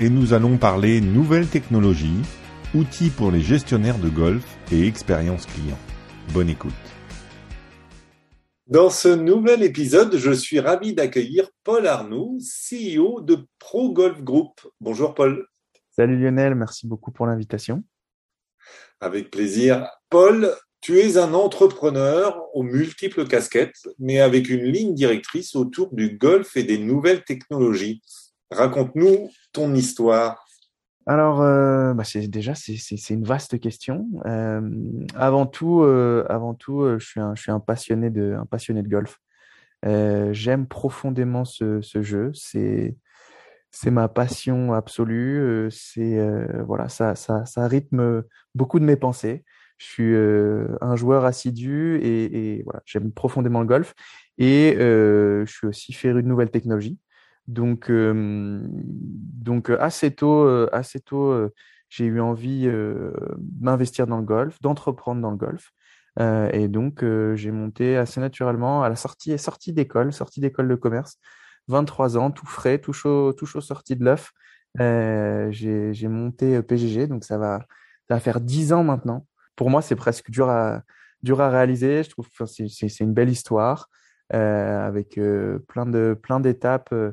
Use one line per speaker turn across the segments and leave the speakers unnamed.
et nous allons parler nouvelles technologies, outils pour les gestionnaires de golf et expérience client. Bonne écoute. Dans ce nouvel épisode, je suis ravi d'accueillir Paul Arnoux, CEO de Pro Golf Group. Bonjour Paul.
Salut Lionel, merci beaucoup pour l'invitation.
Avec plaisir. Paul, tu es un entrepreneur aux multiples casquettes, mais avec une ligne directrice autour du golf et des nouvelles technologies. Raconte-nous ton histoire.
Alors, euh, bah c'est déjà c'est une vaste question. Euh, avant tout, euh, avant tout, je suis un je suis un passionné de un passionné de golf. J'aime profondément ce, ce jeu. C'est c'est ma passion absolue. C'est voilà ça ça ça rythme beaucoup de mes pensées. Je suis un joueur assidu et, voilà j'aime profondément le golf et je suis aussi féru de nouvelles technologies. Donc, donc assez tôt, assez tôt, j'ai eu envie d'investir dans le golf, d'entreprendre dans le golf. et donc, j'ai monté assez naturellement à la sortie, sortie d'école, sortie d'école de commerce, 23 ans, tout frais, tout chaud, tout chaud sorti de l'œuf. j'ai monté PGG, donc ça va, ça va faire 10 ans maintenant. Pour moi, c'est presque dur à, dur à réaliser. Je trouve que c'est une belle histoire avec plein de, plein d'étapes euh,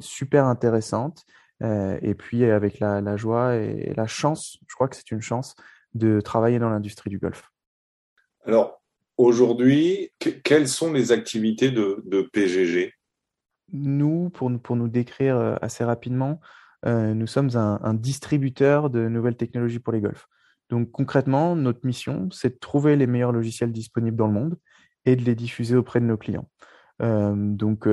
super intéressante. Et puis avec la, joie et la chance, je crois que c'est une chance de travailler dans l'industrie du golf.
Alors aujourd'hui, quelles sont les activités de, PGG
Nous, pour, pour nous décrire assez rapidement, nous sommes un, un, distributeur de nouvelles technologies pour les golfs. Donc concrètement, notre mission, c'est de trouver les meilleurs logiciels disponibles dans le monde et de les diffuser auprès de nos clients. Donc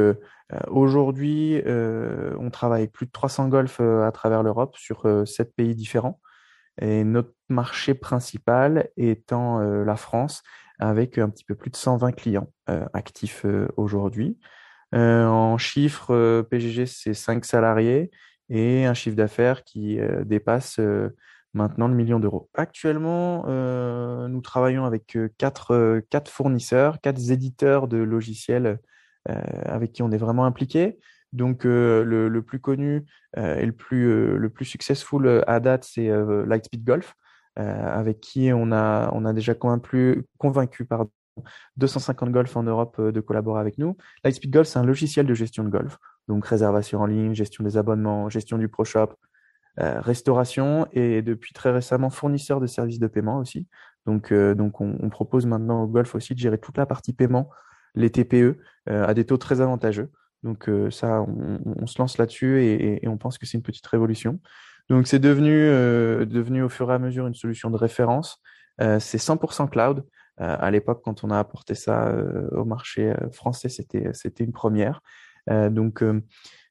aujourd'hui, on travaille plus de 300 golfs à travers l'Europe sur sept pays différents. Et notre marché principal étant la France, avec un petit peu plus de 120 clients actifs aujourd'hui. en chiffres, PGG, c'est 5 salariés et un chiffre d'affaires qui dépasse maintenant le million d'euros. Actuellement, nous travaillons avec quatre, quatre fournisseurs, quatre éditeurs de logiciels avec qui on est vraiment impliqué. Donc euh, le, le, plus connu euh, et le plus le plus successful à date, c'est Lightspeed Golf, avec qui on a on a déjà convaincu convaincu pardon 250 golf en Europe de collaborer avec nous. Lightspeed Golf, c'est un logiciel de gestion de golf, donc réservation en ligne, gestion des abonnements, gestion du pro shop, euh, restauration et depuis très récemment fournisseur de services de paiement aussi. Donc, donc on, on, propose maintenant au golf aussi de gérer toute la partie paiement les TPE euh, à des taux très avantageux. Donc euh, ça, on, se lance là-dessus et, on pense que c'est une petite révolution. Donc c'est devenu, euh, devenu au fur et à mesure une solution de référence. c'est 100% cloud. à l'époque, quand on a apporté ça au marché français, c'était c'était une première. donc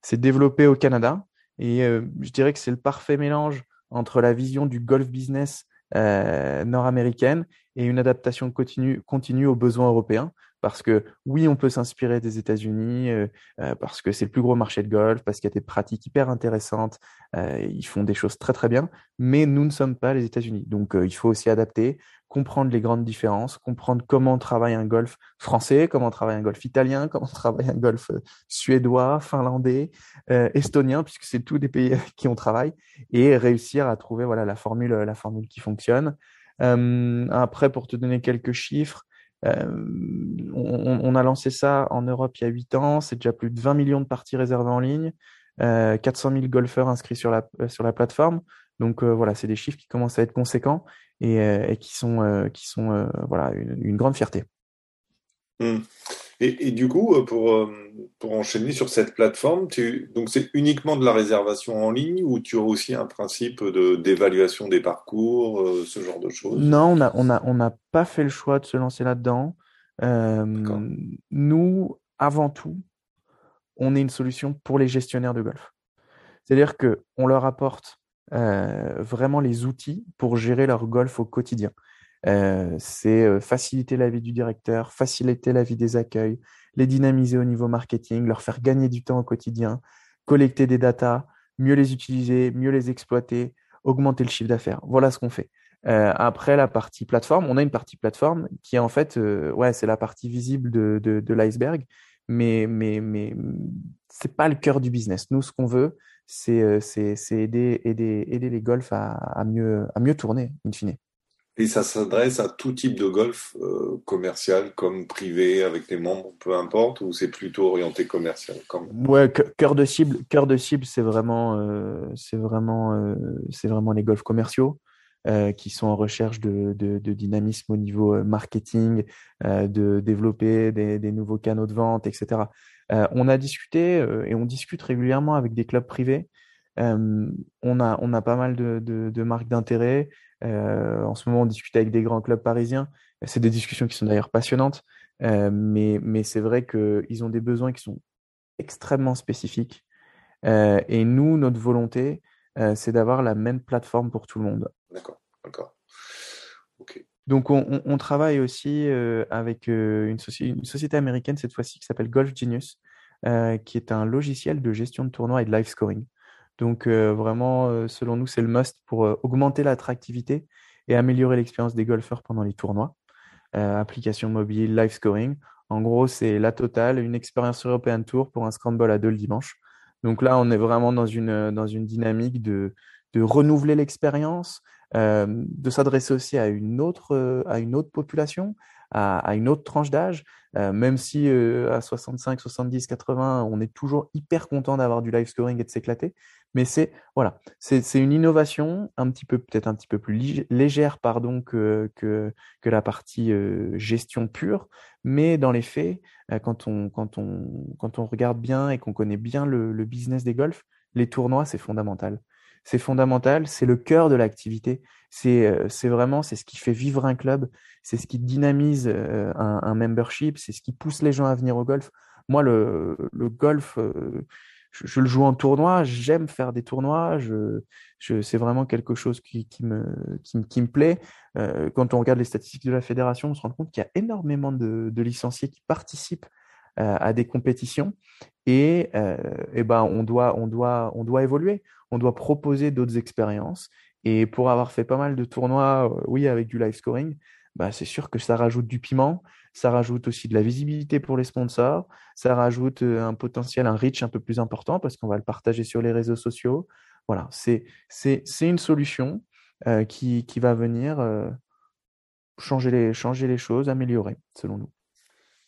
c'est développé au Canada et je dirais que c'est le parfait mélange entre la vision du golf business nord-américaine et une adaptation continue, continue aux besoins européens parce que oui, on peut s'inspirer des États-Unis euh, euh, parce que c'est le plus gros marché de golf, parce qu'il y a des pratiques hyper intéressantes, euh, ils font des choses très très bien, mais nous ne sommes pas les États-Unis. Donc il faut aussi adapter, comprendre les grandes différences, comprendre comment travaille un golf français, comment travaille un golf italien, comment travaille un golf suédois, finlandais, estonien, puisque c'est tous des pays qui on travaille, et réussir à trouver voilà la formule la formule qui fonctionne. après, pour te donner quelques chiffres, euh, on, a lancé ça en Europe il y a 8 ans, c'est déjà plus de 20 millions de parties réservées en ligne, euh, 400 000 golfeurs inscrits sur la, euh, sur la plateforme. Donc euh, voilà, c'est des chiffres qui commencent à être conséquents et, qui sont, qui sont voilà, une, grande fierté.
Mmh. Et, du coup, euh, pour, euh, pour enchaîner sur cette plateforme, tu, donc c'est uniquement de la réservation en ligne ou tu as aussi un principe de, d'évaluation des parcours, euh, ce genre de choses?
Non, on n'a on a, on a pas fait le choix de se lancer là-dedans. nous, avant tout, on est une solution pour les gestionnaires de golf. C'est-à-dire qu'on leur apporte vraiment les outils pour gérer leur golf au quotidien. C'est faciliter la vie du directeur, faciliter la vie des accueils, les dynamiser au niveau marketing, leur faire gagner du temps au quotidien, collecter des datas, mieux les utiliser, mieux les exploiter, augmenter le chiffre d'affaires. Voilà ce qu'on fait. Euh, après la partie plateforme, on a une partie plateforme qui est en fait, euh, ouais, c'est la partie visible de, de, de l'iceberg, mais mais mais c'est pas le cœur du business. Nous, ce qu'on veut, c'est euh, c'est aider aider aider les golfs à, à mieux à mieux tourner, in fine.
Et ça s'adresse à tout type de golf, euh, commercial comme privé, avec des membres, peu importe, ou c'est plutôt orienté commercial quand
Ouais, cœur de cible, cœur de cible, c'est vraiment, euh, c'est vraiment, euh, c'est vraiment les golfs commerciaux qui sont en recherche de, dynamisme au niveau marketing, de développer des, nouveaux canaux de vente, etc. on a discuté et on discute régulièrement avec des clubs privés. On a, on a pas mal de, de, de marques d'intérêt. Euh, en ce moment, on discute avec des grands clubs parisiens. C'est des discussions qui sont d'ailleurs passionnantes, euh, mais, mais c'est vrai qu'ils ont des besoins qui sont extrêmement spécifiques. Et nous, notre volonté, c'est d'avoir la même plateforme pour tout le monde.
D'accord, d'accord.
Donc, on, on, travaille aussi avec une, une, société américaine, cette fois-ci, qui s'appelle Golf Genius, qui est un logiciel de gestion de tournois et de live scoring. Donc euh, vraiment, euh, selon nous, c'est le must pour euh, augmenter l'attractivité et améliorer l'expérience des golfeurs pendant les tournois. application mobile, live scoring. En gros, c'est la totale, une expérience European Tour pour un scramble à deux le dimanche. Donc là, on est vraiment dans une, dynamique de, de renouveler l'expérience, de s'adresser aussi à une autre, à une autre population, à une autre tranche d'âge. Même si à 65, 70, 80, on est toujours hyper content d'avoir du live scoring et de s'éclater. Mais c'est voilà, c'est une innovation un petit peu peut-être un petit peu plus légère pardon que que, que la partie euh, gestion pure, mais dans les faits, euh, quand on quand on quand on regarde bien et qu'on connaît bien le, le business des golfs, les tournois c'est fondamental. C'est fondamental, c'est le cœur de l'activité. C'est euh, c'est vraiment c'est ce qui fait vivre un club, c'est ce qui dynamise un, un membership, c'est ce qui pousse les gens à venir au golf. Moi le le golf je, le joue en tournoi, j'aime faire des tournois, je, je, c'est vraiment quelque chose qui, qui, me, qui, qui me plaît. Euh, quand on regarde les statistiques de la fédération, on se rend compte qu'il y a énormément de, de licenciés qui participent euh, à des compétitions et, euh, et ben on doit, on, doit, on doit évoluer, on doit proposer d'autres expériences. Et pour avoir fait pas mal de tournois, euh, oui, avec du live scoring, bah, c'est sûr que ça rajoute du piment, ça rajoute aussi de la visibilité pour les sponsors, ça rajoute euh, un potentiel, un reach un peu plus important parce qu'on va le partager sur les réseaux sociaux. Voilà, c'est une solution euh, qui, qui va venir euh, changer, les, changer les choses, améliorer, selon nous.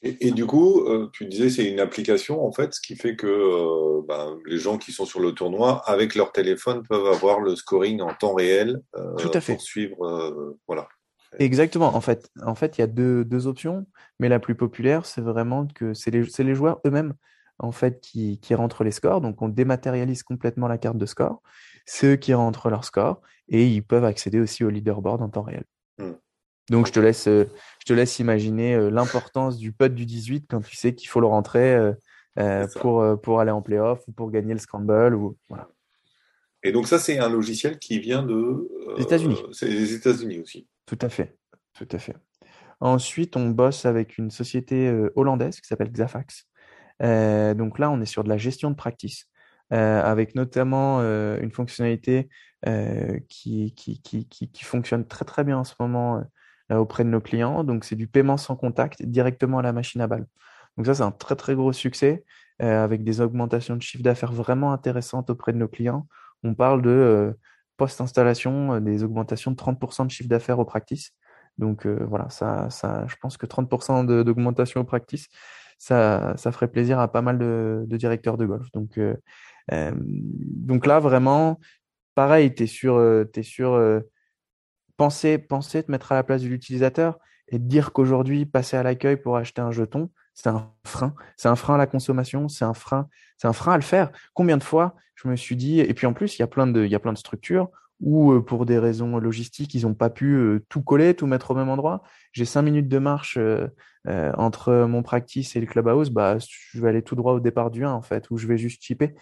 Et, et du coup, euh, tu disais c'est une application en fait, ce qui fait que euh, ben, les gens qui sont sur le tournoi avec leur téléphone peuvent avoir le scoring en temps réel
euh, Tout à fait.
pour suivre. voilà.
Exactement. En fait, en fait, il y a deux, deux options, mais la plus populaire, c'est vraiment que c'est les, les, joueurs eux-mêmes en fait qui, qui, rentrent les scores. Donc, on dématérialise complètement la carte de score. C'est eux qui rentrent leur score et ils peuvent accéder aussi au leaderboard en temps réel. Donc, je te laisse, euh, je te laisse imaginer euh, l'importance du putt du 18 quand tu sais qu'il faut le rentrer euh, pour, pour aller en playoff ou pour gagner le scramble. Ou, voilà.
Et donc, ça, c'est un logiciel qui vient de.
Les États-Unis.
C'est les États-Unis aussi.
Tout à fait, tout à fait. Ensuite, on bosse avec une société hollandaise qui s'appelle Xafax. Euh, donc là, on est sur de la gestion de practice, euh, avec notamment une fonctionnalité qui, qui, qui, qui, fonctionne très très bien en ce moment auprès de nos clients. Donc c'est du paiement sans contact directement à la machine à balles. Donc ça, c'est un très très gros succès, avec des augmentations de chiffre d'affaires vraiment intéressantes auprès de nos clients. On parle de post-installation, euh, des augmentations de 30% de chiffre d'affaires au practice. Donc euh, voilà, ça, ça, je pense que 30% d'augmentation au practice, ça, ça ferait plaisir à pas mal de, de directeurs de golf. Donc, euh, euh donc là, vraiment, pareil, tu es sur, es sur penser, penser, te mettre à la place de l'utilisateur et dire qu'aujourd'hui, passer à l'accueil pour acheter un jeton, c'est un frein. C'est un frein à la consommation, c'est un frein, c'est un frein à le faire. Combien de fois je me suis dit, et puis en plus, il y a plein de, il y a plein de structures euh, pour des raisons logistiques, ils n'ont pas pu tout coller, tout mettre au même endroit. J'ai cinq minutes de marche entre mon practice et le clubhouse, bah, je vais aller tout droit au départ du 1, en fait, où je vais juste chipper.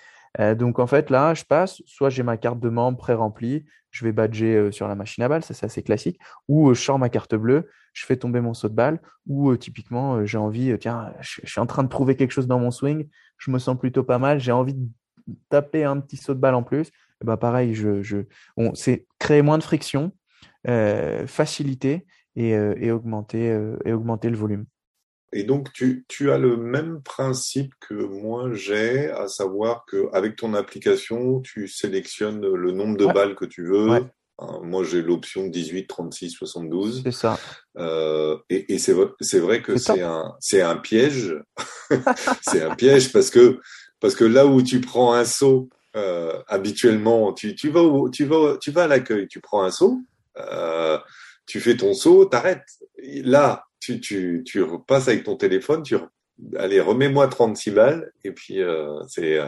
donc en fait là, je passe, soit j'ai ma carte de membre pré-remplie, je vais badger sur la machine à balles, ça c'est assez classique, ou je sors ma carte bleue, je fais tomber mon saut de balle, ou typiquement j'ai envie, tiens, je, suis en train de trouver quelque chose dans mon swing, je me sens plutôt pas mal, j'ai envie de taper un petit saut de balle en plus, bah pareil, je, je... Bon, c'est créer moins de friction, faciliter et, et, augmenter, et augmenter le volume.
Et donc, tu, tu, as le même principe que moi j'ai, à savoir qu'avec ton application, tu sélectionnes le nombre de balles que tu veux. Hein, moi, j'ai l'option 18, 36, 72.
C'est ça.
Euh, et, et c'est vrai que c'est un, un piège. c'est un piège parce que, parce que là où tu prends un saut, euh, habituellement, tu, tu, vas tu, vas, tu vas à l'accueil, tu prends un saut, euh, tu fais ton saut, t'arrêtes. Là, tu, tu, tu repasses avec ton téléphone, tu allez, remets-moi 36 balles, et puis euh, c'est,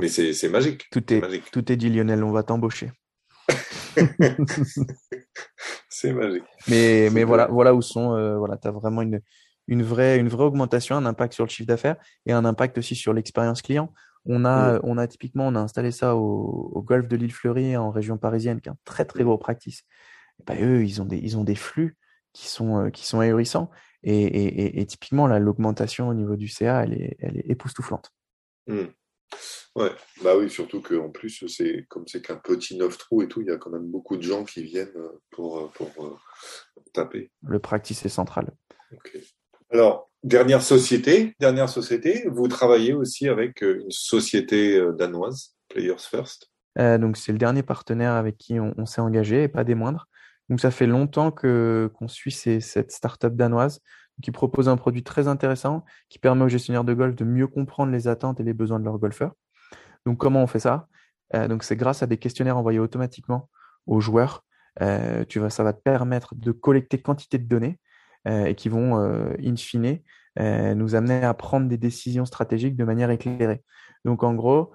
mais c'est, magique.
Tout est, magique. tout est dit, Lionel, on va t'embaucher.
c'est magique.
Mais, mais voilà, voilà où sont, voilà, tu as vraiment une, une, vraie, une vraie augmentation, un impact sur le chiffre d'affaires et un impact aussi sur l'expérience client. On a, on a typiquement, on a installé ça au, au golf de l'île Fleury en région parisienne, qui est un très très gros practice. bah, eux, ils ont des, ils ont des flux qui sont, euh, qui sont ahurissants. Et, et, et, typiquement, l'augmentation au niveau du CA, elle est, elle est époustouflante.
Mmh. Ouais, bah oui, surtout qu'en plus, c'est comme c'est qu'un petit neuf trous et tout, il y a quand même beaucoup de gens qui viennent euh, pour, euh, pour, taper.
Le practice est central.
Alors, dernière société, dernière société, vous travaillez aussi avec une société danoise, Players First?
donc, c'est le dernier partenaire avec qui on, s'est engagé et pas des moindres. Donc ça fait longtemps que qu'on suit ces, cette startup danoise qui propose un produit très intéressant qui permet aux gestionnaires de golf de mieux comprendre les attentes et les besoins de leurs golfeurs. Donc comment on fait ça? Euh, Donc c'est grâce à des questionnaires envoyés automatiquement aux joueurs. Euh, tu vas, ça va te permettre de collecter quantité de données euh, et qui vont in fine nous amener à prendre des décisions stratégiques de manière éclairée. Donc en gros,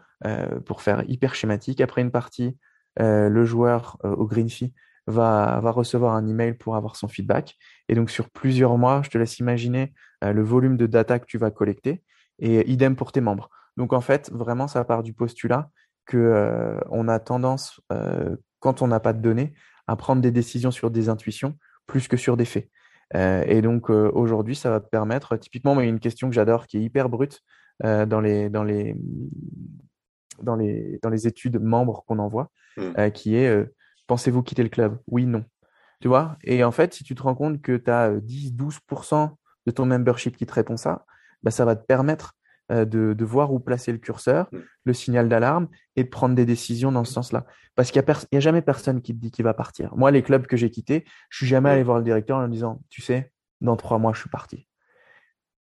pour faire hyper schématique, après une partie, le joueur au green fee va, va recevoir un email pour avoir son feedback. Et donc, sur plusieurs mois, je te laisse imaginer euh, le volume de data que tu vas collecter et idem pour tes membres. Donc, en fait, vraiment, ça part du postulat que euh, on a tendance, euh, quand on n'a pas de données, à prendre des décisions sur des intuitions plus que sur des faits. Et donc, aujourd'hui, ça va te permettre, typiquement, a une question que j'adore qui est hyper brute dans les, dans les, dans les, dans les études membres qu'on envoie, mmh. qui est Pensez-vous quitter le club? Oui, non. Tu vois? Et en fait, si tu te rends compte que tu as 10-12% de ton membership qui te répond ça, bah, ça va te permettre euh, de, de, voir où placer le curseur, mm. le signal d'alarme et de prendre des décisions dans ce sens-là. Parce qu'il n'y a, a, jamais personne qui te dit qu'il va partir. Moi, les clubs que j'ai quittés, je suis jamais allé voir le directeur en lui disant, tu sais, dans trois mois, je suis parti.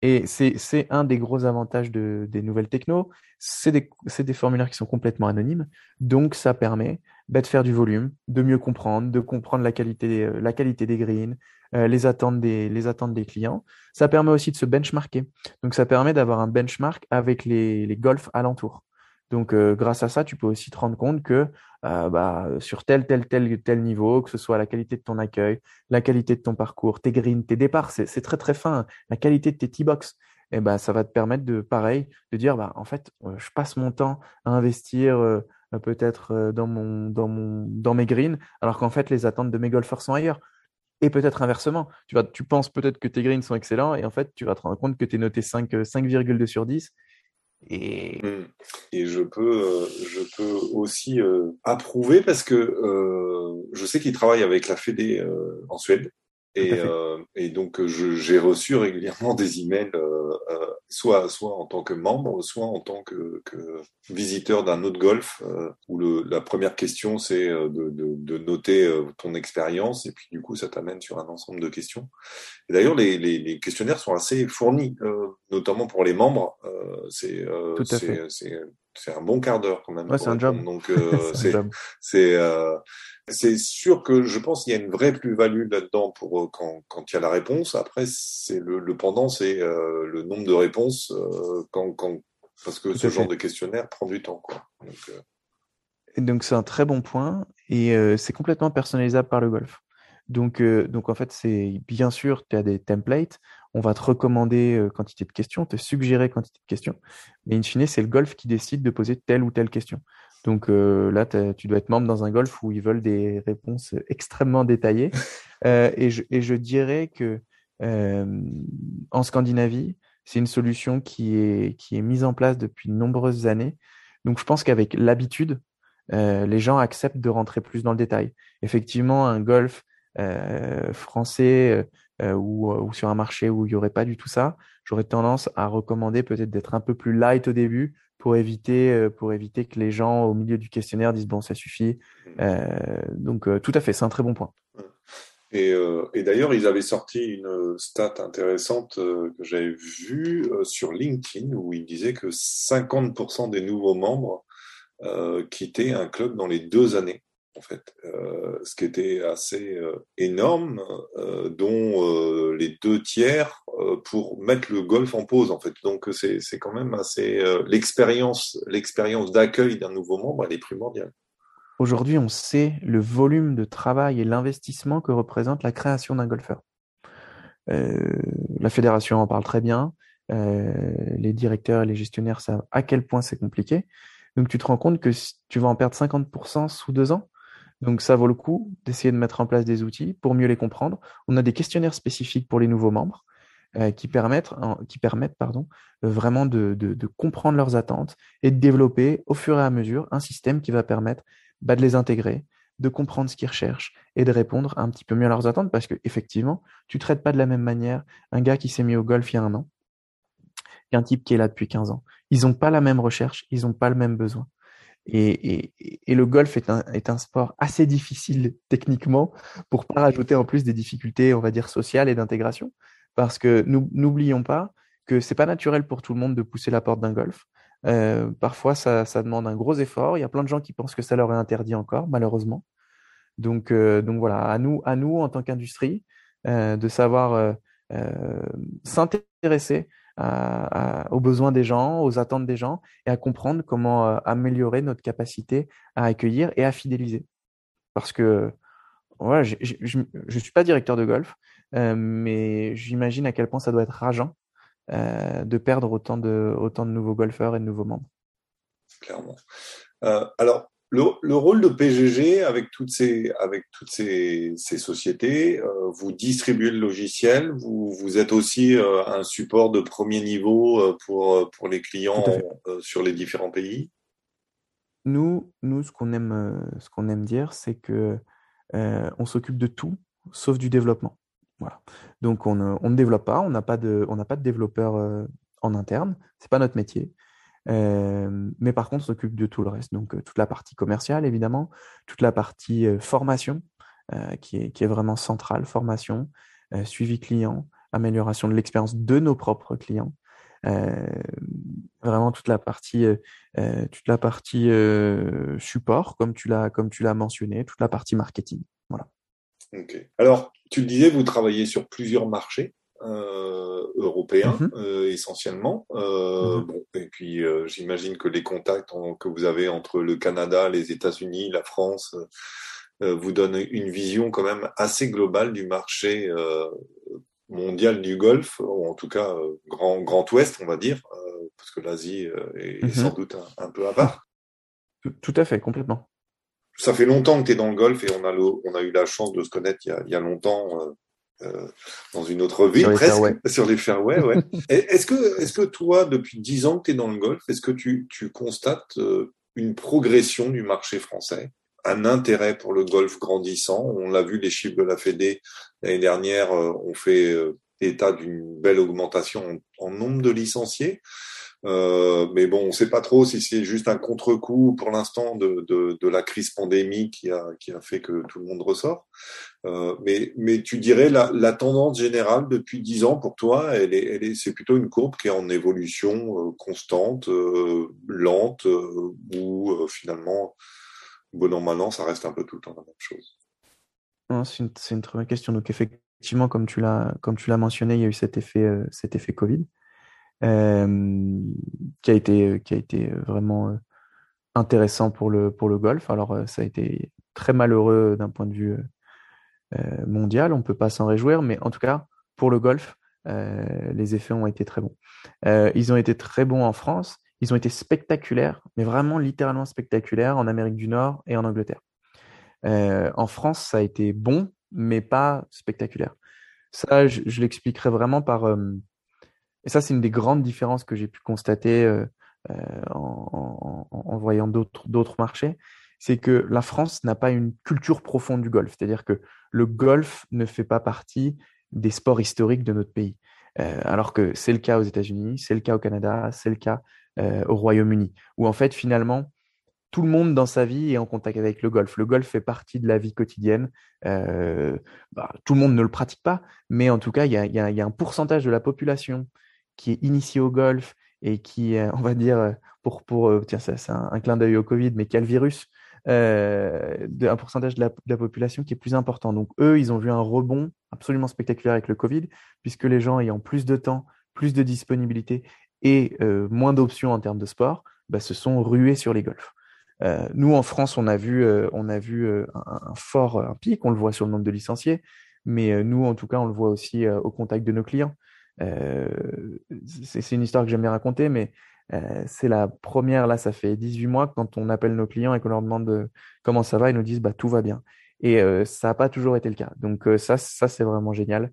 Et c'est un des gros avantages de, des nouvelles techno. C'est des, formulaires qui sont complètement anonymes. Donc, ça permet bah, de faire du volume, de mieux comprendre, de comprendre la qualité, la qualité des greens, euh, les, attentes des, attentes des clients. Ça permet aussi de se benchmarker. Donc, ça permet d'avoir un benchmark avec les, les golfs alentours. Donc, euh, grâce à ça, tu peux aussi te rendre compte que euh, bah, sur tel, tel, tel, tel niveau, que ce soit la qualité de ton accueil, la qualité de ton parcours, tes greens, tes départs, c'est très très fin, la qualité de tes tee-box, et eh ben, ça va te permettre de, pareil, de dire, bah, en fait, euh, je passe mon temps à investir peut-être dans, mon, dans, mon, dans mes greens, alors qu'en fait, les attentes de mes golfeurs sont ailleurs. Et peut-être inversement, tu, vas, tu penses peut-être que tes greens sont excellents et en fait, tu vas te rendre compte que tu es noté 5,2 sur 10
et, mmh. et je peux, euh, je peux aussi euh, approuver parce que euh, je sais qu'il travaille avec la Fédé en Suède et, euh, et donc j'ai reçu régulièrement des emails, euh, euh, soit soit en tant que membre, soit en tant que, que visiteur d'un autre golf, euh, où le, la première question c'est de, de, de, noter ton expérience et puis du coup ça t'amène sur un ensemble de questions. Et d'ailleurs les, les, les, questionnaires sont assez fournis, notamment pour les membres. c'est c'est un bon quart d'heure quand même.
Ouais, c'est un job.
Donc c'est c'est sûr que je pense qu'il y a une vraie plus-value là-dedans pour euh, quand, quand il y a la réponse. Après, c'est le, le pendant, c'est euh, le nombre de réponses euh, quand, quand, parce que ce genre de questionnaire prend du temps. Quoi. Donc,
euh... donc c'est un très bon point et euh, c'est complètement personnalisable par le golf. Donc, donc en fait, c'est bien sûr, tu as des templates. On va te recommander quantité de questions, te suggérer quantité de questions. Mais in fine, c'est le golf qui décide de poser telle ou telle question. Donc là, tu dois être membre dans un golf où ils veulent des réponses extrêmement détaillées. et, je, et, je, dirais que en Scandinavie, c'est une solution qui est, qui est mise en place depuis de nombreuses années. Donc, je pense qu'avec l'habitude, euh, les gens acceptent de rentrer plus dans le détail. Effectivement, un golf euh, français euh, ou, ou, sur un marché où il n'y aurait pas du tout ça, j'aurais tendance à recommander peut-être d'être un peu plus light au début pour éviter, pour éviter que les gens au milieu du questionnaire disent bon, ça suffit. Mmh. donc, tout à fait, c'est un très bon point.
Et, euh, et d'ailleurs, ils avaient sorti une stat intéressante euh, que j'avais vue euh, sur LinkedIn où ils disaient que 50% des nouveaux membres quittaient un club dans les deux années, en fait, ce qui était assez énorme, dont les deux tiers pour mettre le golf en pause, en fait. Donc c'est quand même assez l'expérience l'expérience d'accueil d'un nouveau membre, elle est primordiale.
Aujourd'hui, on sait le volume de travail et l'investissement que représente la création d'un golfeur. Euh, la fédération en parle très bien. Euh, les directeurs et les gestionnaires savent à quel point c'est compliqué. Donc tu te rends compte que tu vas en perdre 50% sous deux ans. Donc ça vaut le coup d'essayer de mettre en place des outils pour mieux les comprendre. On a des questionnaires spécifiques pour les nouveaux membres euh, qui permettent, pardon, vraiment de, comprendre leurs attentes et de développer au fur et à mesure un système qui va permettre bah, de les intégrer, de comprendre ce qu'ils recherchent et de répondre un petit peu mieux à leurs attentes parce que effectivement, tu traites pas de la même manière un gars qui s'est mis au golf il y a un an qu'un type qui est là depuis 15 ans. Ils n'ont pas la même recherche, ils n'ont pas le même besoin. Et, et, et, le golf est un, est un sport assez difficile techniquement pour pas rajouter en plus des difficultés, on va dire, sociales et d'intégration. Parce que n'oublions pas que c'est pas naturel pour tout le monde de pousser la porte d'un golf. Euh, parfois, ça, ça, demande un gros effort. Il y a plein de gens qui pensent que ça leur est interdit encore, malheureusement. Donc, euh, donc voilà, à nous, à nous en tant qu'industrie, euh, de savoir euh, euh, s'intéresser aux besoins des gens, aux attentes des gens, et à comprendre comment améliorer notre capacité à accueillir et à fidéliser. Parce que voilà, je ne suis pas directeur de golf, mais j'imagine à quel point ça doit être rageant euh, de perdre autant de, autant de nouveaux golfeurs et de nouveaux membres.
Clairement. Euh, alors, le, le, rôle de PGG avec toutes ces, avec toutes ces, ces sociétés, euh, vous distribuez le logiciel, vous, vous êtes aussi euh, un support de premier niveau euh, pour, pour les clients sur les différents pays?
Nous, nous ce qu'on aime, ce qu'on aime dire, c'est que on s'occupe de tout sauf du développement. Voilà. Donc on ne, on ne développe pas, on n'a pas de, on pas de développeur en interne, c'est pas notre métier. Euh, mais par contre, on s'occupe de tout le reste. Donc euh, toute la partie commerciale, évidemment, toute la partie euh, formation, qui, est, vraiment centrale, formation, suivi client, amélioration de l'expérience de nos propres clients. vraiment toute la partie, toute la partie support, comme tu l'as, comme tu l'as mentionné, toute la partie marketing. Voilà.
Ok. Alors, tu le disais, vous travaillez sur plusieurs marchés. Euh, européens mm -hmm. euh, essentiellement. Euh, mm -hmm. bon, et puis euh, j'imagine que les contacts en, que vous avez entre le Canada, les États-Unis, la France vous donnent une vision quand même assez globale du marché mondial du Golfe, ou en tout cas grand Grand Ouest, on va dire, parce que l'Asie est, mm -hmm. sans doute un, un, peu à part.
Tout à fait, complètement
ça fait longtemps que tu es dans le golf et on a, le, on a eu la chance de se connaître il y a, il y a longtemps euh, dans une autre vie,
sur
presque, sur les fairways. Ouais. est-ce que, est-ce que toi, depuis dix ans que tu es dans le golf, est-ce que tu, tu constates euh, une progression du marché français, un intérêt pour le golf grandissant? On l'a vu, les chiffres de la Fédé l'année dernière euh, ont fait état d'une belle augmentation en, en nombre de licenciés. Euh, mais bon, on ne sait pas trop si c'est juste un contre-coup pour l'instant de, la crise pandémique qui a, fait que tout le monde ressort. Euh, mais, tu dirais la, la tendance générale depuis dix ans pour toi, c'est plutôt une courbe qui est en évolution euh, constante, lente, où finalement, bon an mal an, ça reste un peu tout le temps la même chose.
C'est une, très bonne question. Donc effectivement, comme tu l'as, mentionné, il y a eu cet effet Covid euh, qui a été qui a été vraiment euh, intéressant pour le pour le golf. Alors euh, ça a été très malheureux d'un point de vue mondial, on peut pas s'en réjouir, mais en tout cas pour le golf, les effets ont été très bons. ils ont été très bons en France. Ils ont été spectaculaires, mais vraiment littéralement spectaculaires en Amérique du Nord et en Angleterre. en France, ça a été bon, mais pas spectaculaire. Ça, je, l'expliquerai vraiment par. Et ça, c'est une des grandes différences que j'ai pu constater en, en, voyant d'autres marchés c'est que la France n'a pas une culture profonde du golf. C'est-à-dire que le golf ne fait pas partie des sports historiques de notre pays. Euh, alors que c'est le cas aux États-Unis, c'est le cas au Canada, c'est le cas euh, au Royaume-Uni, où en fait finalement tout le monde dans sa vie est en contact avec le golf. Le golf fait partie de la vie quotidienne. Euh, bah, tout le monde ne le pratique pas, mais en tout cas, il y a, un pourcentage de la population qui est initié au golf et qui, on va dire, pour, pour tiens, ça, c'est un, clin d'œil au Covid, mais qui a le virus, euh, d'un pourcentage de la, population qui est plus important. Donc eux, ils ont vu un rebond absolument spectaculaire avec le Covid, puisque les gens ayant plus de temps, plus de disponibilité et euh, moins d'options en termes de sport, bah, se sont rués sur les golfs. Euh, nous, en France, on a vu, on a vu un, fort un pic, on le voit sur le nombre de licenciés, mais nous, en tout cas, on le voit aussi au contact de nos clients. C'est une histoire que j'aime bien raconter, mais euh, c'est la première, là, ça fait 18 mois, quand on appelle nos clients et qu'on leur demande euh, comment ça va, ils nous disent bah, tout va bien. Et euh, ça n'a pas toujours été le cas. Donc ça, ça c'est vraiment génial.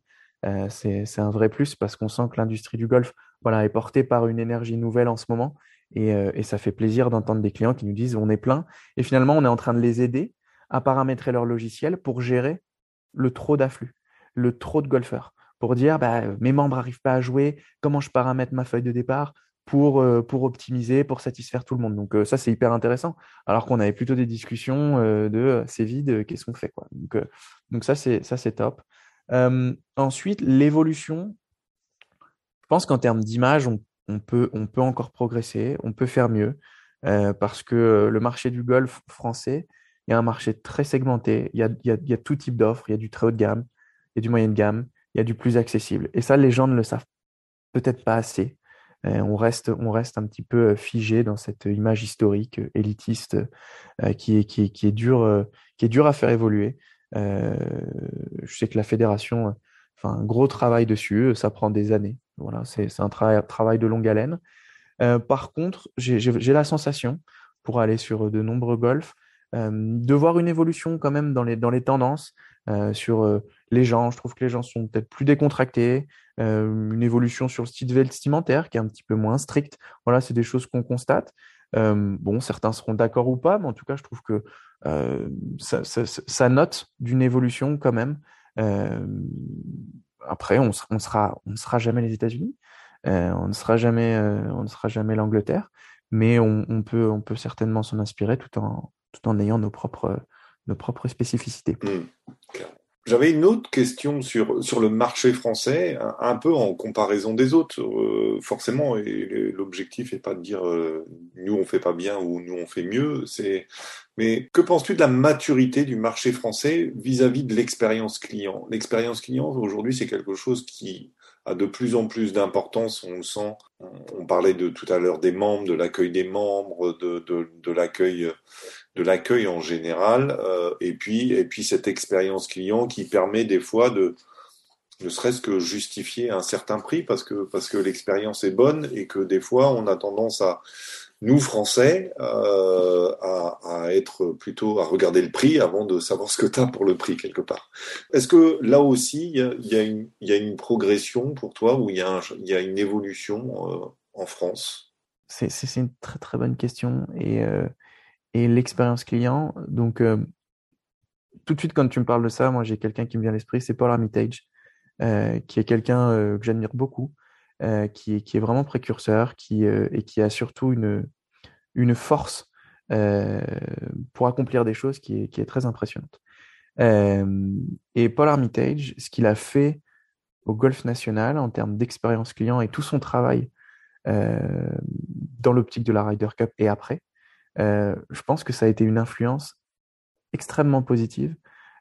c'est un vrai plus parce qu'on sent que l'industrie du golf voilà, est portée par une énergie nouvelle en ce moment. Et ça fait plaisir d'entendre des clients qui nous disent on est plein. Et finalement, on est en train de les aider à paramétrer leur logiciel pour gérer le trop d'afflux, le trop de golfeurs. Pour dire bah, mes membres n'arrivent pas à jouer, comment je paramètre ma feuille de départ, pour, euh, pour optimiser, pour satisfaire tout le monde. Donc euh, ça, c'est hyper intéressant. Alors qu'on avait plutôt des discussions euh, de c'est vide, qu'est-ce qu'on fait quoi? Donc, donc ça, c'est ça c'est top. ensuite, l'évolution. Je pense qu'en termes d'image, on, on, peut, on peut encore progresser, on peut faire mieux, parce que le marché du golf français, il y a un marché très segmenté. Il y a, y a, il y a tout type d'offres. Il y a du très haut de gamme, il y a du moyen de gamme, il y a du plus accessible. Et ça, les gens ne le savent peut-être pas assez. Euh, on reste, on reste un petit peu euh, figé dans cette image historique euh, élitiste qui est, qui est, qui est dur, qui est à faire évoluer. je sais que la fédération fait un gros travail dessus, ça prend des années. Voilà, c'est un travail de longue haleine. par contre, j'ai la sensation, pour aller sur de nombreux golfs, de voir une évolution quand même dans les, dans les tendances, sur les gens. Je trouve que les gens sont peut-être plus décontractés, euh, une évolution sur le style vestimentaire qui est un petit peu moins strict. Voilà, c'est des choses qu'on constate. Euh, bon, certains seront d'accord ou pas, mais en tout cas, je trouve que euh, ça, note d'une évolution quand même. Euh, après, on, sera, ne sera jamais les États-Unis, euh, on ne sera jamais, on ne sera jamais l'Angleterre, mais on, peut, certainement s'en inspirer tout en ayant nos propres, nos propres spécificités.
Mmh. J'avais une autre question sur, sur le marché français, un, peu en comparaison des autres. Euh, forcément, et l'objectif n'est pas de dire euh, nous on fait pas bien ou nous on fait mieux. C'est mais que penses-tu de la maturité du marché français vis-à-vis -vis de l'expérience client? L'expérience client aujourd'hui, c'est quelque chose qui a de plus en plus d'importance. On le sent. On parlait de tout à l'heure des membres, de l'accueil des membres, de, de l'accueil de l'accueil en général, euh, et puis et puis cette expérience client qui permet des fois de ne serait-ce que justifier un certain prix parce que parce que l'expérience est bonne et que des fois on a tendance à nous Français euh, à, à, être plutôt à regarder le prix avant de savoir ce que tu as pour le prix quelque part. Est-ce que là aussi il y a, y, a y a une progression pour toi ou il y, y a une évolution euh, en France?
C'est une très très bonne question et euh, et l'expérience client. Donc, euh, tout de suite, quand tu me parles de ça, moi, j'ai quelqu'un qui me vient à l'esprit, c'est Paul Armitage, euh, qui est quelqu'un euh, que j'admire beaucoup, qui, est, vraiment précurseur, qui, et qui a surtout une, force pour accomplir des choses qui est très impressionnante. et Paul Armitage, ce qu'il a fait au Golf National en termes d'expérience client et tout son travail dans l'optique de la Ryder Cup et après, euh, je pense que ça a été une influence extrêmement positive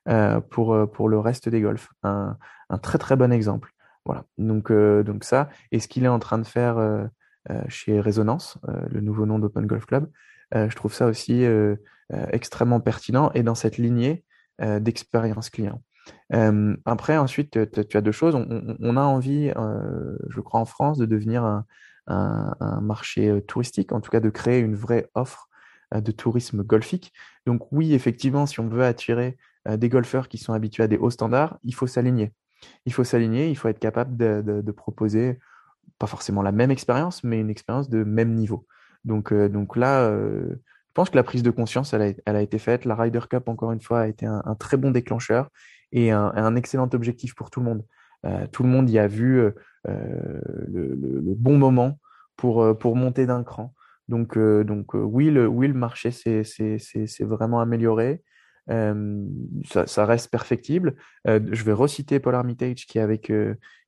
euh, pour, euh, pour le reste des golfs. Un, un très très bon exemple. Voilà. Donc, donc ça, et ce qu'il est en train de faire chez Résonance, le nouveau nom d'Open Golf Club, je trouve ça aussi extrêmement pertinent et dans cette lignée d'expérience client. après, ensuite, tu as deux choses. On, a envie, je crois, en France, de devenir un, un, marché touristique, en tout cas de créer une vraie offre de tourisme golfique. Donc oui, effectivement, si on veut attirer des golfeurs qui sont habitués à des hauts standards, il faut s'aligner. Il faut s'aligner, il faut être capable de, proposer pas forcément la même expérience, mais une expérience de même niveau. Donc, donc là, je pense que la prise de conscience, elle a, été faite. La Ryder Cup, encore une fois, a été un, très bon déclencheur et un, excellent objectif pour tout le monde. Euh, tout le monde y a vu euh, le, bon moment pour, euh, pour monter d'un cran. Donc, donc oui, le, oui, le marché s'est vraiment amélioré. ça, reste perfectible. je vais reciter Paul Armitage qui est avec,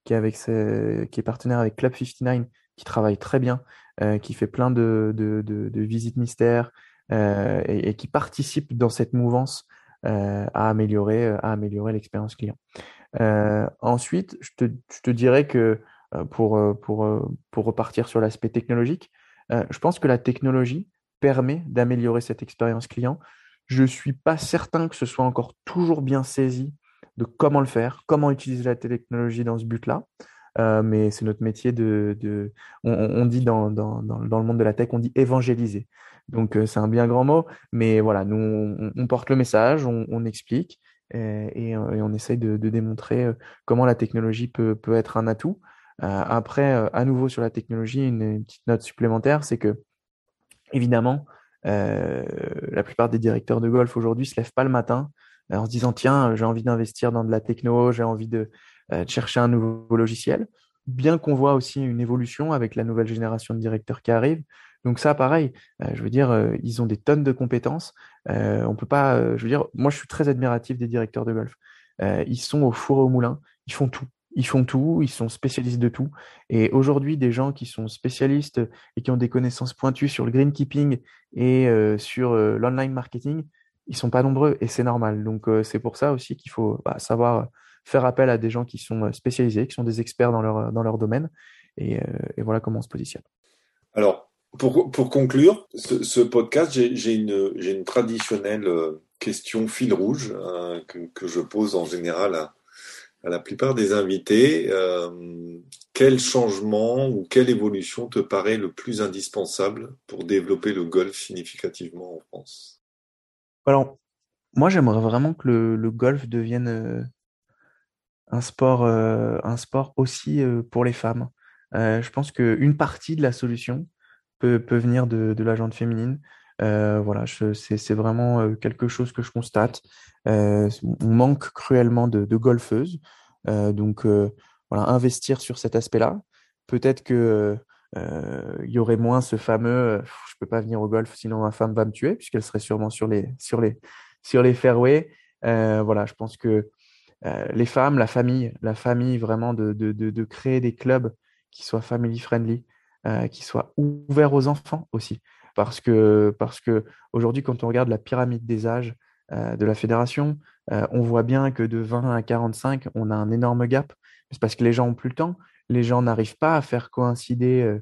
qui est avec qui est partenaire avec Club 59, qui travaille très bien, qui fait plein de, de, de visites mystères, euh, et, qui participent dans cette mouvance euh, à améliorer, à améliorer l'expérience client. Euh, ensuite, je te, je te, dirais que pour, pour, pour repartir sur l'aspect technologique, je pense que la technologie permet d'améliorer cette expérience client. Je ne suis pas certain que ce soit encore toujours bien saisi de comment le faire, comment utiliser la technologie dans ce but-là. mais c'est notre métier de, de on, dit dans, dans, dans, le monde de la tech, on dit évangéliser. Donc euh, c'est un bien grand mot, mais voilà, nous on, porte le message, on, explique euh, et, on essaye de, démontrer euh, comment la technologie peut, peut être un atout. Après, à nouveau sur la technologie, une, petite note supplémentaire, c'est que évidemment, la plupart des directeurs de golf aujourd'hui se lèvent pas le matin en se disant tiens, j'ai envie d'investir dans de la techno, j'ai envie de, chercher un nouveau logiciel. Bien qu'on voit aussi une évolution avec la nouvelle génération de directeurs qui arrive, donc ça, pareil, euh, je veux dire, euh, ils ont des tonnes de compétences. Euh, on peut pas, je veux dire, moi je suis très admiratif des directeurs de golf. ils sont au four et au moulin, ils font tout. Ils font tout, ils sont spécialistes de tout. Et aujourd'hui, des gens qui sont spécialistes et qui ont des connaissances pointues sur le greenkeeping et sur l'online marketing, ils sont pas nombreux et c'est normal. Donc c'est pour ça aussi qu'il faut bah, savoir faire appel à des gens qui sont spécialisés, qui sont des experts dans leur, dans leur domaine. Et, voilà comment on se positionne.
Alors, pour, pour conclure ce, podcast, j'ai une, une, traditionnelle euh, question fil rouge euh, que, que, je pose en général à, à la plupart des invités. Euh, quel changement ou quelle évolution te paraît le plus indispensable pour développer le golf significativement en France?
Alors, moi, j'aimerais vraiment que le, golf devienne euh, un sport, un sport aussi pour les femmes. je pense qu'une partie de la solution, peut, venir de, de féminine. Euh, voilà, c'est vraiment euh, quelque chose que je constate. Euh, on manque cruellement de, golfeuses. donc, voilà, investir sur cet aspect-là. Peut-être que il y aurait moins ce fameux je peux pas venir au golf sinon ma femme va me tuer puisqu'elle serait sûrement sur les sur les sur les fairways voilà je pense que les femmes la famille la famille vraiment de, de, de, créer des clubs qui soient family friendly euh, qui soit ouvert aux enfants aussi. Parce que, parce que aujourd'hui, quand on regarde la pyramide des âges euh, de la fédération, euh, on voit bien que de 20 à 45, on a un énorme gap. C'est parce que les gens ont plus le temps. Les gens n'arrivent pas à faire coïncider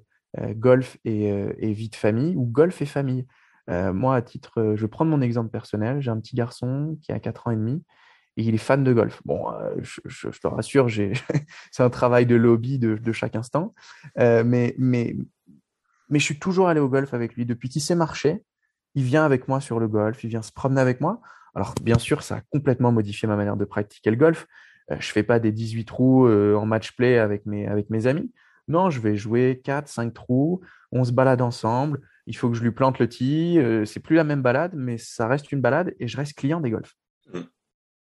golf et, vie de famille ou golf et famille. moi, à titre, je vais prendre mon exemple personnel. J'ai un petit garçon qui a 4 ans et demi et il est fan de golf. Bon, euh, je, te rassure, c'est un travail de lobby de, chaque instant, euh, mais, mais, mais je suis toujours allé au golf avec lui. Depuis qu'il sait marcher, il vient avec moi sur le golf, il vient se promener avec moi. Alors, bien sûr, ça a complètement modifié ma manière de pratiquer le golf. Euh, je fais pas des 18 trous en match play avec mes, avec mes amis. Non, je vais jouer 4, 5 trous, on se balade ensemble, il faut que je lui plante le tee, c'est plus la même balade, mais ça reste une balade et je reste client des golfs. Mmh.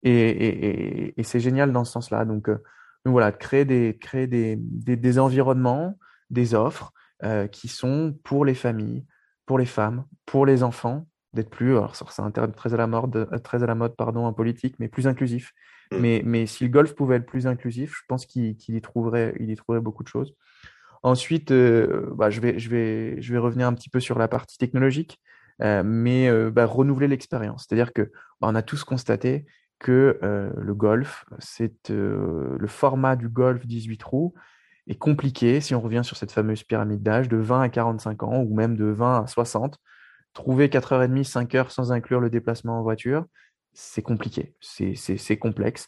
Et, et, et, c'est génial dans ce sens-là. Donc, euh, voilà, créer des, créer des, des, des environnements, des offres euh, qui sont pour les familles, pour les femmes, pour les enfants, d'être plus, alors c'est un terme très à la mode, très à la mode pardon, en politique, mais plus inclusif. Mmh. Mais, mais si le golf pouvait être plus inclusif, je pense qu'il y, trouverait, il y trouverait beaucoup de choses. Ensuite, euh, bah, je, vais, je, vais, je vais revenir un petit peu sur la partie technologique, euh, mais euh, bah, renouveler l'expérience. C'est-à-dire que bah, on a tous constaté que euh, le golf, c'est euh, le format du golf 18 trous est compliqué si on revient sur cette fameuse pyramide d'âge de 20 à 45 ans ou même de 20 à 60. Trouver 4h30, 5 heures sans inclure le déplacement en voiture, c'est compliqué, c'est complexe.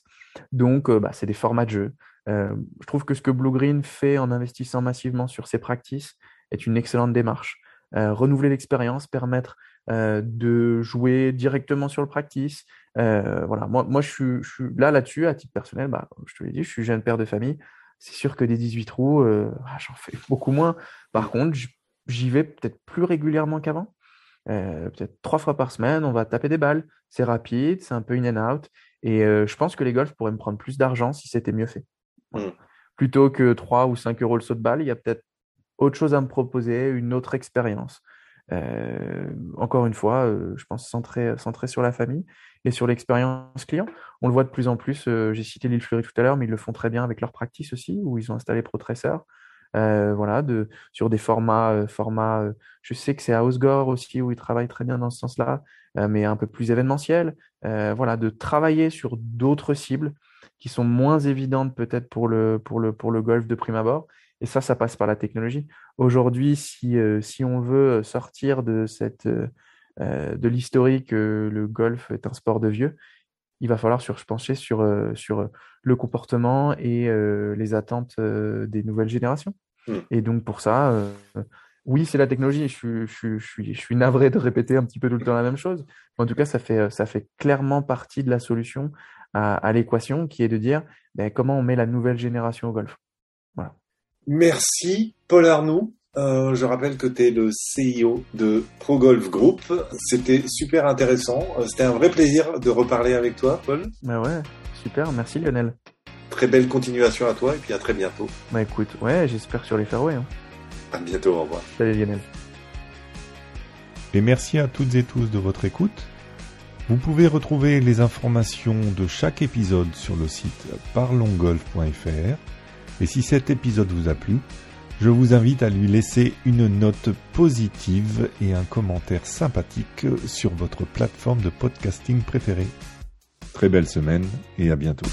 Donc, euh, bah, c'est des formats de jeu. Euh, je trouve que ce que Blue Green fait en investissant massivement sur ses practices est une excellente démarche. Euh, renouveler l'expérience, permettre de jouer directement sur le practice. voilà, moi, moi je, suis, là là-dessus, à titre personnel, bah, je te l'ai dit, je suis jeune père de famille. C'est sûr que des 18 trous, ah, j'en fais beaucoup moins. Par contre, j'y vais peut-être plus régulièrement qu'avant. peut-être trois fois par semaine, on va taper des balles. C'est rapide, c'est un peu in and out. Et je pense que les golfs pourraient me prendre plus d'argent si c'était mieux fait. Mmh. Plutôt que 3 ou 5 euros le saut de balle, il y a peut-être autre chose à me proposer, une autre expérience. Encore une fois, je pense centré, centré sur la famille et sur l'expérience client. On le voit de plus en plus. J'ai cité l'île Fleury tout à l'heure, mais ils le font très bien avec leur practice aussi, où ils ont installé ProTracer. Euh, voilà, de, sur des formats, euh, formats euh, je sais que c'est à Osgore aussi où ils travaillent très bien dans ce sens-là, mais un peu plus événementiel. voilà, de travailler sur d'autres cibles qui sont moins évidentes peut-être pour le, pour, le, pour le golf de prime abord. Et ça, ça passe par la technologie. Aujourd'hui, si, si on veut sortir de, cette, de l'historique que le golf est un sport de vieux, il va falloir se pencher sur, euh, sur le comportement et euh, les attentes euh, des nouvelles générations. Mm. Et donc pour ça, oui, c'est la technologie. Je, je, je, suis, je suis navré de répéter un petit peu tout le temps la même chose. En tout cas, ça fait, ça fait clairement partie de la solution à, à l'équation qui est de dire ben, comment on met la nouvelle génération au golf. Voilà.
Merci, Paul Arnoux. Euh, je rappelle que tu es le CEO de Pro Golf Group. C'était super intéressant. Euh, c'était un vrai plaisir de reparler avec toi, Paul.
Bah ouais, super. Merci Lionel.
Très belle continuation à toi et puis à très bientôt.
Bah écoute, ouais, j'espère sur les fairways. Hein.
À bientôt, au revoir.
Salut Lionel.
Et merci à toutes et tous de votre écoute. Vous pouvez retrouver les informations de chaque épisode sur le site parlongolf.fr. Et si cet épisode vous a plu, je vous invite à lui laisser une note positive et un commentaire sympathique sur votre plateforme de podcasting préférée. Très belle semaine et à bientôt.